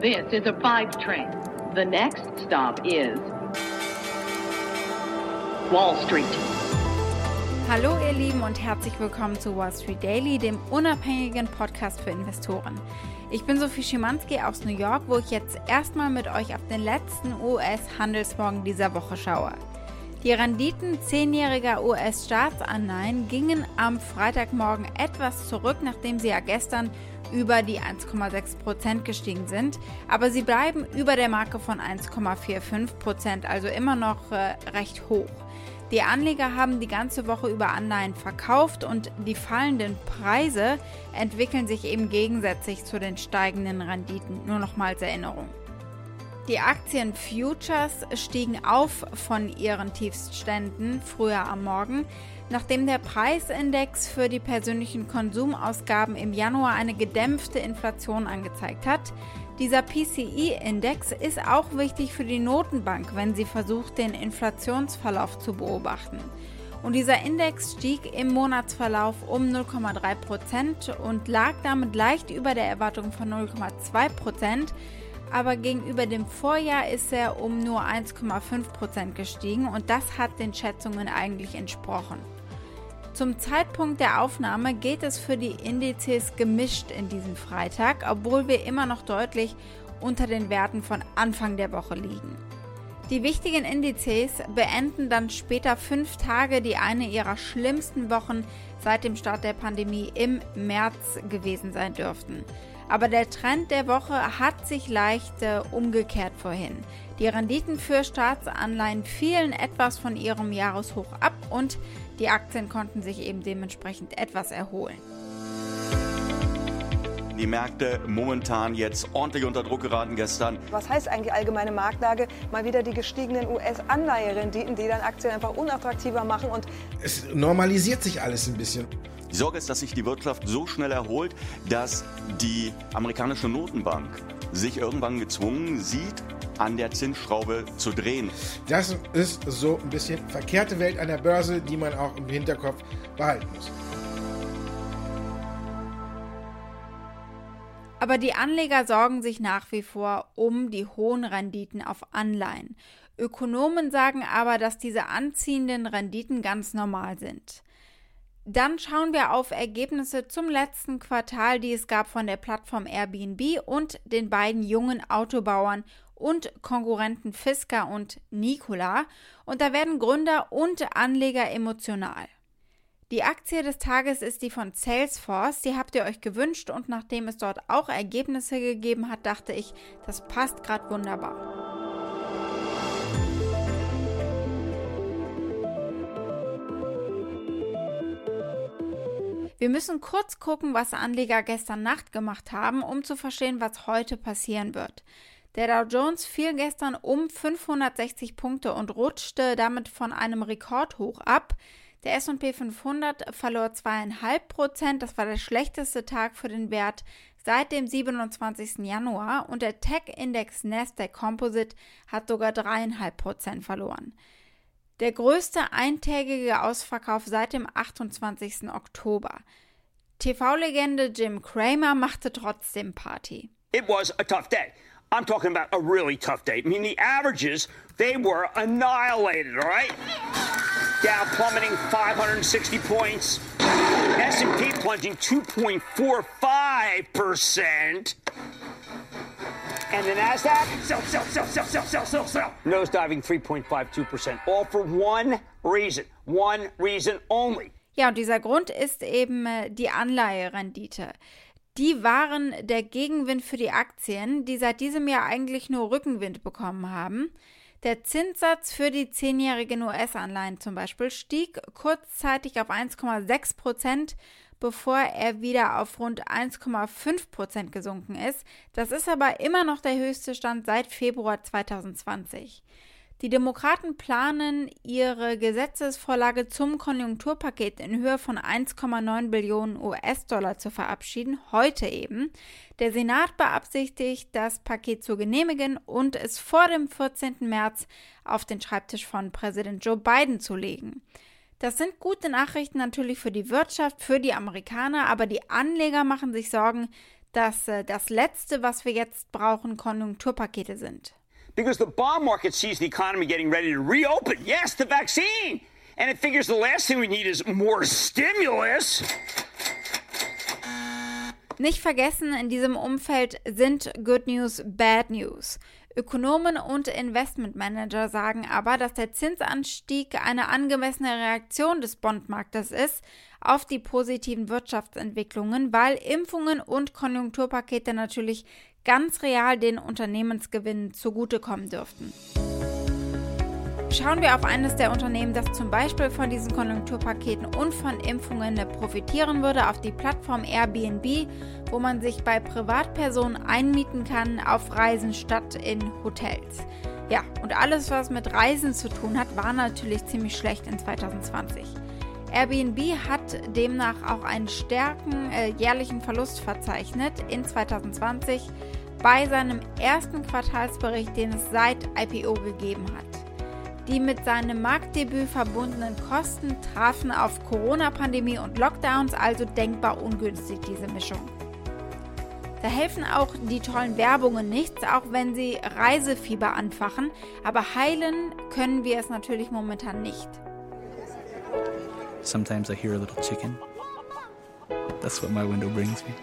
This is a five train. The next stop is Wall Street. Hallo ihr Lieben und herzlich willkommen zu Wall Street Daily, dem unabhängigen Podcast für Investoren. Ich bin Sophie Schimanski aus New York, wo ich jetzt erstmal mit euch auf den letzten US-Handelsmorgen dieser Woche schaue. Die Renditen zehnjähriger US-Staatsanleihen gingen am Freitagmorgen etwas zurück, nachdem sie ja gestern über die 1,6 Prozent gestiegen sind, aber sie bleiben über der Marke von 1,45 Prozent, also immer noch äh, recht hoch. Die Anleger haben die ganze Woche über Anleihen verkauft und die fallenden Preise entwickeln sich eben gegensätzlich zu den steigenden Renditen. Nur noch mal als Erinnerung. Die Aktien Futures stiegen auf von ihren Tiefstständen früher am Morgen, nachdem der Preisindex für die persönlichen Konsumausgaben im Januar eine gedämpfte Inflation angezeigt hat. Dieser PCI-Index ist auch wichtig für die Notenbank, wenn sie versucht, den Inflationsverlauf zu beobachten. Und dieser Index stieg im Monatsverlauf um 0,3 Prozent und lag damit leicht über der Erwartung von 0,2 Prozent. Aber gegenüber dem Vorjahr ist er um nur 1,5 Prozent gestiegen und das hat den Schätzungen eigentlich entsprochen. Zum Zeitpunkt der Aufnahme geht es für die Indizes gemischt in diesem Freitag, obwohl wir immer noch deutlich unter den Werten von Anfang der Woche liegen. Die wichtigen Indizes beenden dann später fünf Tage, die eine ihrer schlimmsten Wochen seit dem Start der Pandemie im März gewesen sein dürften. Aber der Trend der Woche hat sich leicht äh, umgekehrt vorhin. Die Renditen für Staatsanleihen fielen etwas von ihrem Jahreshoch ab und die Aktien konnten sich eben dementsprechend etwas erholen. Die Märkte momentan jetzt ordentlich unter Druck geraten gestern. Was heißt eigentlich allgemeine Marktlage? Mal wieder die gestiegenen US-Anleiherenditen, die dann Aktien einfach unattraktiver machen und es normalisiert sich alles ein bisschen. Die Sorge ist, dass sich die Wirtschaft so schnell erholt, dass die amerikanische Notenbank sich irgendwann gezwungen sieht, an der Zinsschraube zu drehen. Das ist so ein bisschen verkehrte Welt an der Börse, die man auch im Hinterkopf behalten muss. Aber die Anleger sorgen sich nach wie vor um die hohen Renditen auf Anleihen. Ökonomen sagen aber, dass diese anziehenden Renditen ganz normal sind. Dann schauen wir auf Ergebnisse zum letzten Quartal, die es gab von der Plattform Airbnb und den beiden jungen Autobauern und Konkurrenten Fisker und Nikola. Und da werden Gründer und Anleger emotional. Die Aktie des Tages ist die von Salesforce. Die habt ihr euch gewünscht und nachdem es dort auch Ergebnisse gegeben hat, dachte ich, das passt gerade wunderbar. Wir müssen kurz gucken, was Anleger gestern Nacht gemacht haben, um zu verstehen, was heute passieren wird. Der Dow Jones fiel gestern um 560 Punkte und rutschte damit von einem Rekordhoch ab. Der S&P 500 verlor 2,5 Prozent. Das war der schlechteste Tag für den Wert seit dem 27. Januar und der Tech-Index Nasdaq Composite hat sogar 3,5 Prozent verloren. Der größte eintägige Ausverkauf seit dem 28. Oktober. TV-Legende Jim Cramer machte trotzdem Party. It was a tough day. I'm talking about a really tough day. I mean, the averages, they were annihilated, all right? Dow plummeting 560 points. S&P plunging 2.45%. And the NASDAQ, sell, sell, sell, sell, sell, sell, sell, sell. Nose diving 3.52%. All for one reason. One reason only. Ja, und dieser Grund ist eben äh, die Anleiherendite. Die waren der Gegenwind für die Aktien, die seit diesem Jahr eigentlich nur Rückenwind bekommen haben. Der Zinssatz für die zehnjährigen US-Anleihen zum Beispiel stieg kurzzeitig auf 1,6 Prozent, bevor er wieder auf rund 1,5 Prozent gesunken ist. Das ist aber immer noch der höchste Stand seit Februar 2020. Die Demokraten planen, ihre Gesetzesvorlage zum Konjunkturpaket in Höhe von 1,9 Billionen US-Dollar zu verabschieden, heute eben. Der Senat beabsichtigt, das Paket zu genehmigen und es vor dem 14. März auf den Schreibtisch von Präsident Joe Biden zu legen. Das sind gute Nachrichten natürlich für die Wirtschaft, für die Amerikaner, aber die Anleger machen sich Sorgen, dass äh, das Letzte, was wir jetzt brauchen, Konjunkturpakete sind. Because the bond market sees the economy getting ready to reopen. Yes, the vaccine. And it figures the last thing we need is more stimulus. Nicht vergessen, in diesem Umfeld sind Good News Bad News. Ökonomen und Investmentmanager sagen aber, dass der Zinsanstieg eine angemessene Reaktion des Bondmarktes ist auf die positiven Wirtschaftsentwicklungen, weil Impfungen und Konjunkturpakete natürlich ganz real den Unternehmensgewinnen zugutekommen dürften. Schauen wir auf eines der Unternehmen, das zum Beispiel von diesen Konjunkturpaketen und von Impfungen profitieren würde, auf die Plattform Airbnb, wo man sich bei Privatpersonen einmieten kann auf Reisen statt in Hotels. Ja, und alles, was mit Reisen zu tun hat, war natürlich ziemlich schlecht in 2020. Airbnb hat demnach auch einen stärken äh, jährlichen Verlust verzeichnet in 2020 bei seinem ersten Quartalsbericht, den es seit IPO gegeben hat. Die mit seinem Marktdebüt verbundenen Kosten trafen auf Corona-Pandemie und Lockdowns also denkbar ungünstig diese Mischung. Da helfen auch die tollen Werbungen nichts, auch wenn sie Reisefieber anfachen, aber heilen können wir es natürlich momentan nicht. Sometimes I hear a little chicken. That's what my window brings me.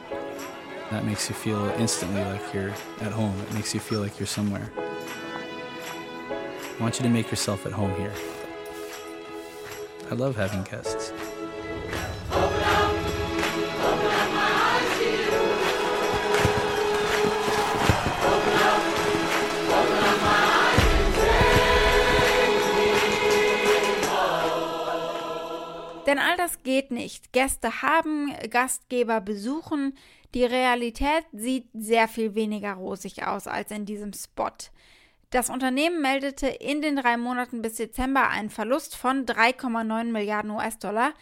That makes you feel instantly like you're at home. It makes you feel like you're somewhere. I want you to make yourself at home here. I love having guests. Denn all das geht nicht. Gäste haben, Gastgeber besuchen. Die Realität sieht sehr viel weniger rosig aus als in diesem Spot. Das Unternehmen meldete in den drei Monaten bis Dezember einen Verlust von 3,9 Milliarden US-Dollar,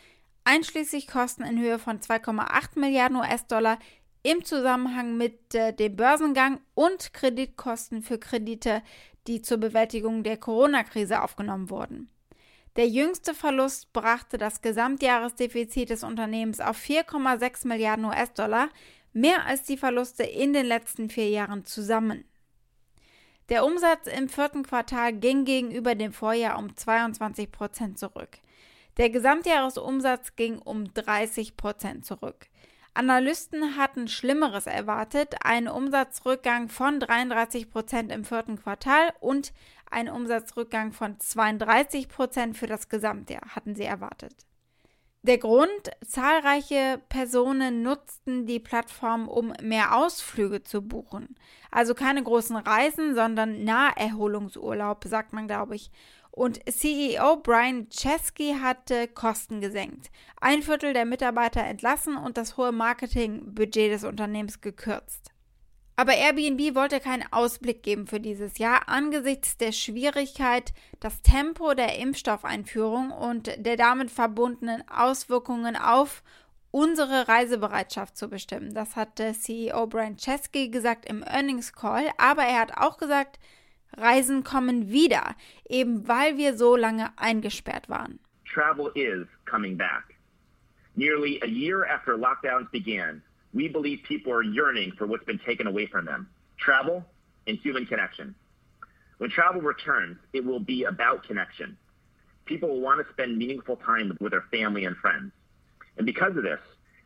einschließlich Kosten in Höhe von 2,8 Milliarden US-Dollar im Zusammenhang mit äh, dem Börsengang und Kreditkosten für Kredite, die zur Bewältigung der Corona-Krise aufgenommen wurden. Der jüngste Verlust brachte das Gesamtjahresdefizit des Unternehmens auf 4,6 Milliarden US-Dollar, mehr als die Verluste in den letzten vier Jahren zusammen. Der Umsatz im vierten Quartal ging gegenüber dem Vorjahr um 22 Prozent zurück. Der Gesamtjahresumsatz ging um 30 Prozent zurück. Analysten hatten Schlimmeres erwartet, einen Umsatzrückgang von 33 Prozent im vierten Quartal und einen Umsatzrückgang von 32 Prozent für das Gesamtjahr hatten sie erwartet. Der Grund, zahlreiche Personen nutzten die Plattform, um mehr Ausflüge zu buchen. Also keine großen Reisen, sondern Naherholungsurlaub, sagt man, glaube ich. Und CEO Brian Chesky hatte Kosten gesenkt, ein Viertel der Mitarbeiter entlassen und das hohe Marketingbudget des Unternehmens gekürzt. Aber Airbnb wollte keinen Ausblick geben für dieses Jahr angesichts der Schwierigkeit, das Tempo der Impfstoffeinführung und der damit verbundenen Auswirkungen auf unsere Reisebereitschaft zu bestimmen. Das hat CEO Brian Chesky gesagt im Earnings Call, aber er hat auch gesagt, Reisen kommen wieder, eben weil wir so lange eingesperrt waren. Travel is coming back. Nearly a year after lockdowns began, we believe people are yearning for what's been taken away from them travel and human connection. When travel returns, it will be about connection. People will want to spend meaningful time with their family and friends. And because of this,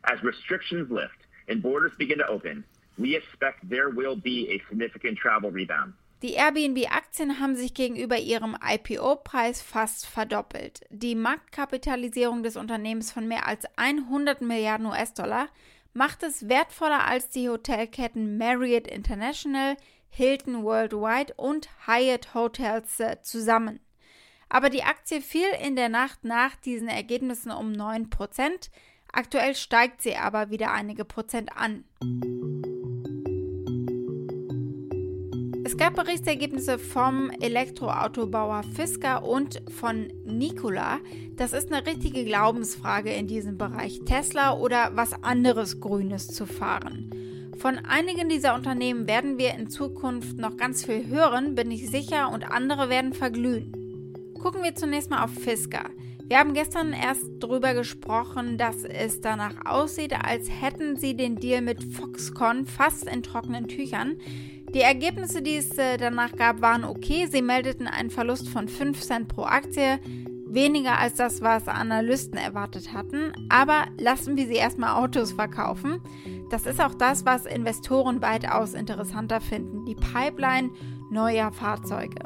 as restrictions lift and borders begin to open, we expect there will be a significant travel rebound. Die Airbnb-Aktien haben sich gegenüber ihrem IPO-Preis fast verdoppelt. Die Marktkapitalisierung des Unternehmens von mehr als 100 Milliarden US-Dollar macht es wertvoller als die Hotelketten Marriott International, Hilton Worldwide und Hyatt Hotels äh, zusammen. Aber die Aktie fiel in der Nacht nach diesen Ergebnissen um 9%. Aktuell steigt sie aber wieder einige Prozent an. Gab Berichtsergebnisse vom Elektroautobauer Fisker und von Nikola. Das ist eine richtige Glaubensfrage in diesem Bereich, Tesla oder was anderes Grünes zu fahren. Von einigen dieser Unternehmen werden wir in Zukunft noch ganz viel hören, bin ich sicher, und andere werden verglühen. Gucken wir zunächst mal auf Fisker. Wir haben gestern erst darüber gesprochen, dass es danach aussieht, als hätten sie den Deal mit Foxconn fast in trockenen Tüchern. Die Ergebnisse, die es äh, danach gab, waren okay. Sie meldeten einen Verlust von 5 Cent pro Aktie, weniger als das, was Analysten erwartet hatten. Aber lassen wir sie erstmal Autos verkaufen. Das ist auch das, was Investoren weitaus interessanter finden, die Pipeline neuer Fahrzeuge.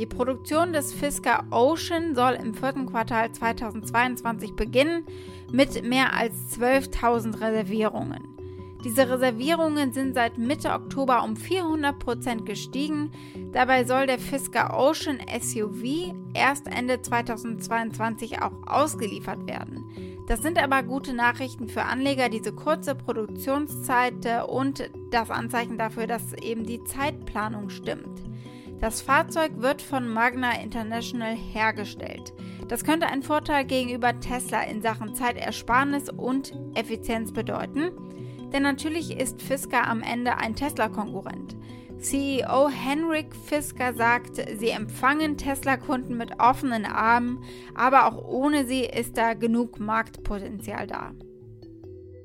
Die Produktion des Fisker Ocean soll im vierten Quartal 2022 beginnen mit mehr als 12.000 Reservierungen. Diese Reservierungen sind seit Mitte Oktober um 400% gestiegen. Dabei soll der Fisker Ocean SUV erst Ende 2022 auch ausgeliefert werden. Das sind aber gute Nachrichten für Anleger, diese kurze Produktionszeit und das Anzeichen dafür, dass eben die Zeitplanung stimmt. Das Fahrzeug wird von Magna International hergestellt. Das könnte einen Vorteil gegenüber Tesla in Sachen Zeitersparnis und Effizienz bedeuten, denn natürlich ist Fisker am Ende ein Tesla-Konkurrent. CEO Henrik Fisker sagt, sie empfangen Tesla-Kunden mit offenen Armen, aber auch ohne sie ist da genug Marktpotenzial da.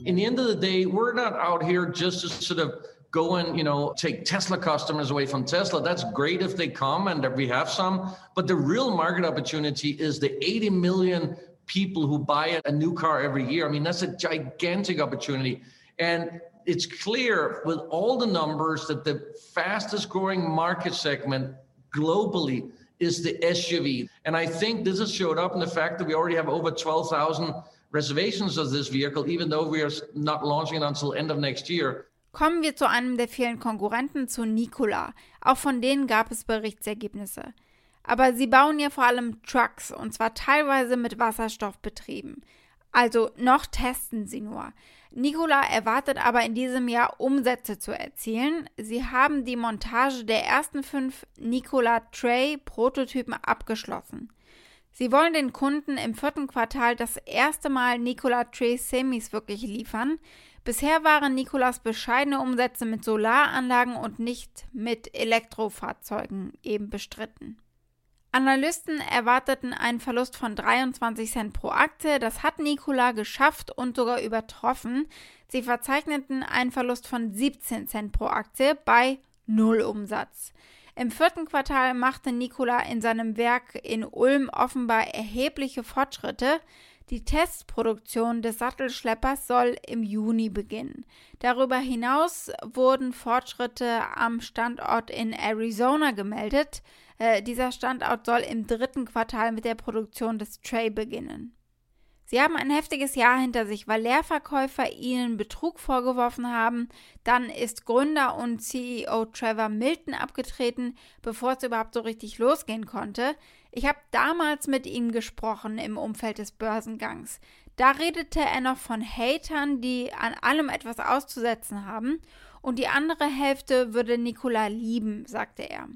In the end of the day, we're not out here just to sort of go and you know take tesla customers away from tesla that's great if they come and we have some but the real market opportunity is the 80 million people who buy a new car every year i mean that's a gigantic opportunity and it's clear with all the numbers that the fastest growing market segment globally is the SUV. And I think this has showed up in the fact that we already have over 12,000 reservations of this vehicle, even though we are not launching it until end of next year. Kommen wir zu einem der vielen Konkurrenten, zu Nikola. Auch von denen gab es Berichtsergebnisse. Aber sie bauen ja vor allem Trucks und zwar teilweise mit Wasserstoff betrieben. Also noch testen sie nur. Nikola erwartet aber in diesem Jahr Umsätze zu erzielen. Sie haben die Montage der ersten fünf Nikola Tray Prototypen abgeschlossen. Sie wollen den Kunden im vierten Quartal das erste Mal Nikola Tray Semis wirklich liefern. Bisher waren Nikolas bescheidene Umsätze mit Solaranlagen und nicht mit Elektrofahrzeugen eben bestritten. Analysten erwarteten einen Verlust von 23 Cent pro Aktie. Das hat Nikola geschafft und sogar übertroffen. Sie verzeichneten einen Verlust von 17 Cent pro Aktie bei Null Umsatz. Im vierten Quartal machte Nikola in seinem Werk in Ulm offenbar erhebliche Fortschritte. Die Testproduktion des Sattelschleppers soll im Juni beginnen. Darüber hinaus wurden Fortschritte am Standort in Arizona gemeldet. Äh, dieser Standort soll im dritten Quartal mit der Produktion des Tray beginnen. Sie haben ein heftiges Jahr hinter sich, weil Leerverkäufer ihnen Betrug vorgeworfen haben. Dann ist Gründer und CEO Trevor Milton abgetreten, bevor es überhaupt so richtig losgehen konnte. Ich habe damals mit ihm gesprochen im Umfeld des Börsengangs. Da redete er noch von Hatern, die an allem etwas auszusetzen haben, und die andere Hälfte würde Nikola lieben, sagte er.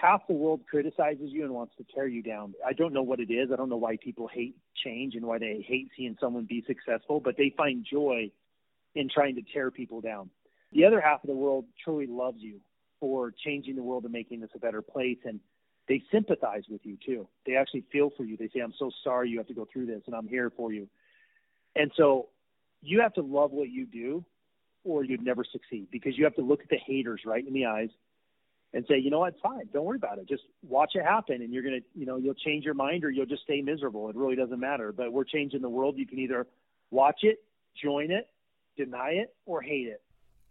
Half the world criticizes you and wants to tear you down. I don't know what it is. I don't know why people hate change and why they hate seeing someone be successful, but they find joy in trying to tear people down. The other half of the world truly loves you for changing the world and making this a better place. And they sympathize with you too. They actually feel for you. They say, I'm so sorry you have to go through this and I'm here for you. And so you have to love what you do or you'd never succeed because you have to look at the haters right in the eyes and say, you know what, fine, don't worry about it. Just watch it happen, and you're gonna, you know, you'll change your mind or you'll just stay miserable. It really doesn't matter. But we're changing the world. You can either watch it, join it, deny it, or hate it.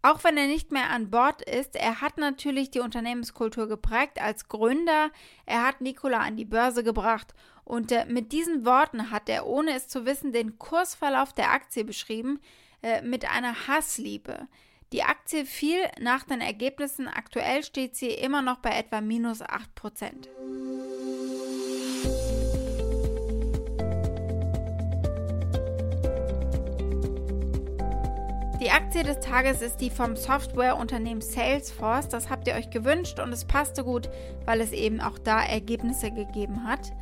Auch wenn er nicht mehr an Bord ist, er hat natürlich die Unternehmenskultur geprägt als Gründer. Er hat Nikola an die Börse gebracht und äh, mit diesen Worten hat er, ohne es zu wissen, den Kursverlauf der Aktie beschrieben äh, mit einer Hassliebe. Die Aktie fiel nach den Ergebnissen. Aktuell steht sie immer noch bei etwa minus 8%. Die Aktie des Tages ist die vom Softwareunternehmen Salesforce. Das habt ihr euch gewünscht und es passte gut, weil es eben auch da Ergebnisse gegeben hat.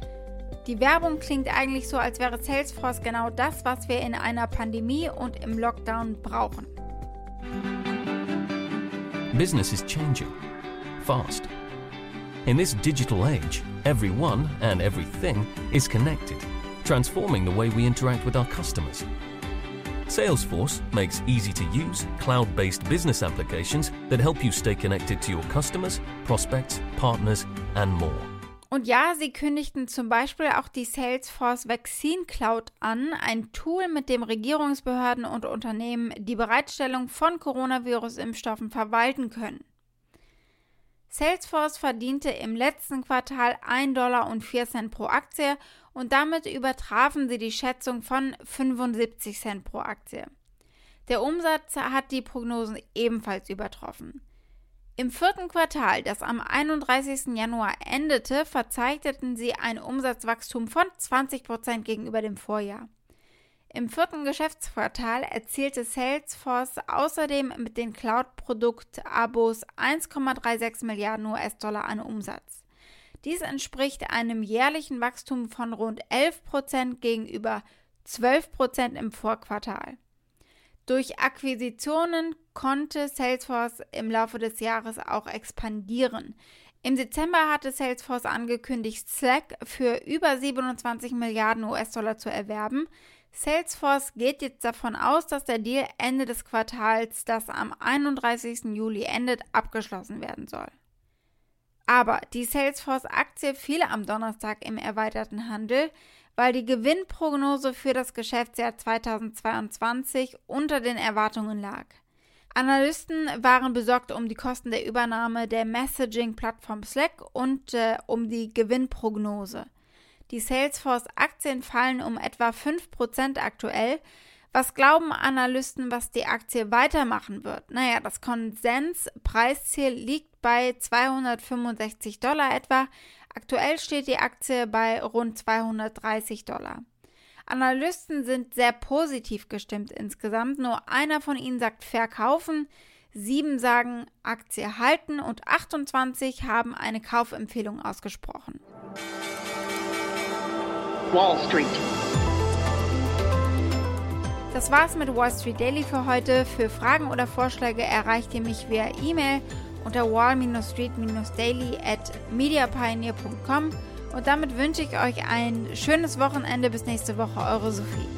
Die Werbung klingt eigentlich so, als wäre Salesforce genau das, was wir in einer Pandemie und im Lockdown brauchen. Business is changing fast. In this digital age, everyone and everything is connected. transforming the way we interact with our customers. Salesforce makes easy to use, cloud based business applications that help you stay connected to your customers, prospects, partners, and more. Und ja, sie kündigten zum Beispiel auch die Salesforce Vaccine Cloud an, ein Tool, mit dem Regierungsbehörden und Unternehmen die Bereitstellung von Coronavirus-Impfstoffen verwalten können. Salesforce verdiente im letzten Quartal 1,04 Dollar pro Aktie und damit übertrafen sie die Schätzung von 75 Cent pro Aktie. Der Umsatz hat die Prognosen ebenfalls übertroffen. Im vierten Quartal, das am 31. Januar endete, verzeichneten sie ein Umsatzwachstum von 20 Prozent gegenüber dem Vorjahr. Im vierten Geschäftsquartal erzielte Salesforce außerdem mit den Cloud-Produkt-Abos 1,36 Milliarden US-Dollar an Umsatz. Dies entspricht einem jährlichen Wachstum von rund 11 Prozent gegenüber 12 Prozent im Vorquartal. Durch Akquisitionen konnte Salesforce im Laufe des Jahres auch expandieren. Im Dezember hatte Salesforce angekündigt, Slack für über 27 Milliarden US-Dollar zu erwerben. Salesforce geht jetzt davon aus, dass der Deal Ende des Quartals, das am 31. Juli endet, abgeschlossen werden soll. Aber die Salesforce-Aktie fiel am Donnerstag im erweiterten Handel, weil die Gewinnprognose für das Geschäftsjahr 2022 unter den Erwartungen lag. Analysten waren besorgt um die Kosten der Übernahme der Messaging-Plattform Slack und äh, um die Gewinnprognose. Die Salesforce-Aktien fallen um etwa 5% aktuell. Was glauben Analysten, was die Aktie weitermachen wird? Naja, das Konsenspreisziel liegt bei 265 Dollar etwa. Aktuell steht die Aktie bei rund 230 Dollar. Analysten sind sehr positiv gestimmt insgesamt. Nur einer von ihnen sagt verkaufen, sieben sagen Aktie halten und 28 haben eine Kaufempfehlung ausgesprochen. Wall Street. Das war's mit Wall Street Daily für heute. Für Fragen oder Vorschläge erreicht ihr mich via E-Mail unter wall-street-daily at mediapioneer.com und damit wünsche ich euch ein schönes Wochenende. Bis nächste Woche, eure Sophie.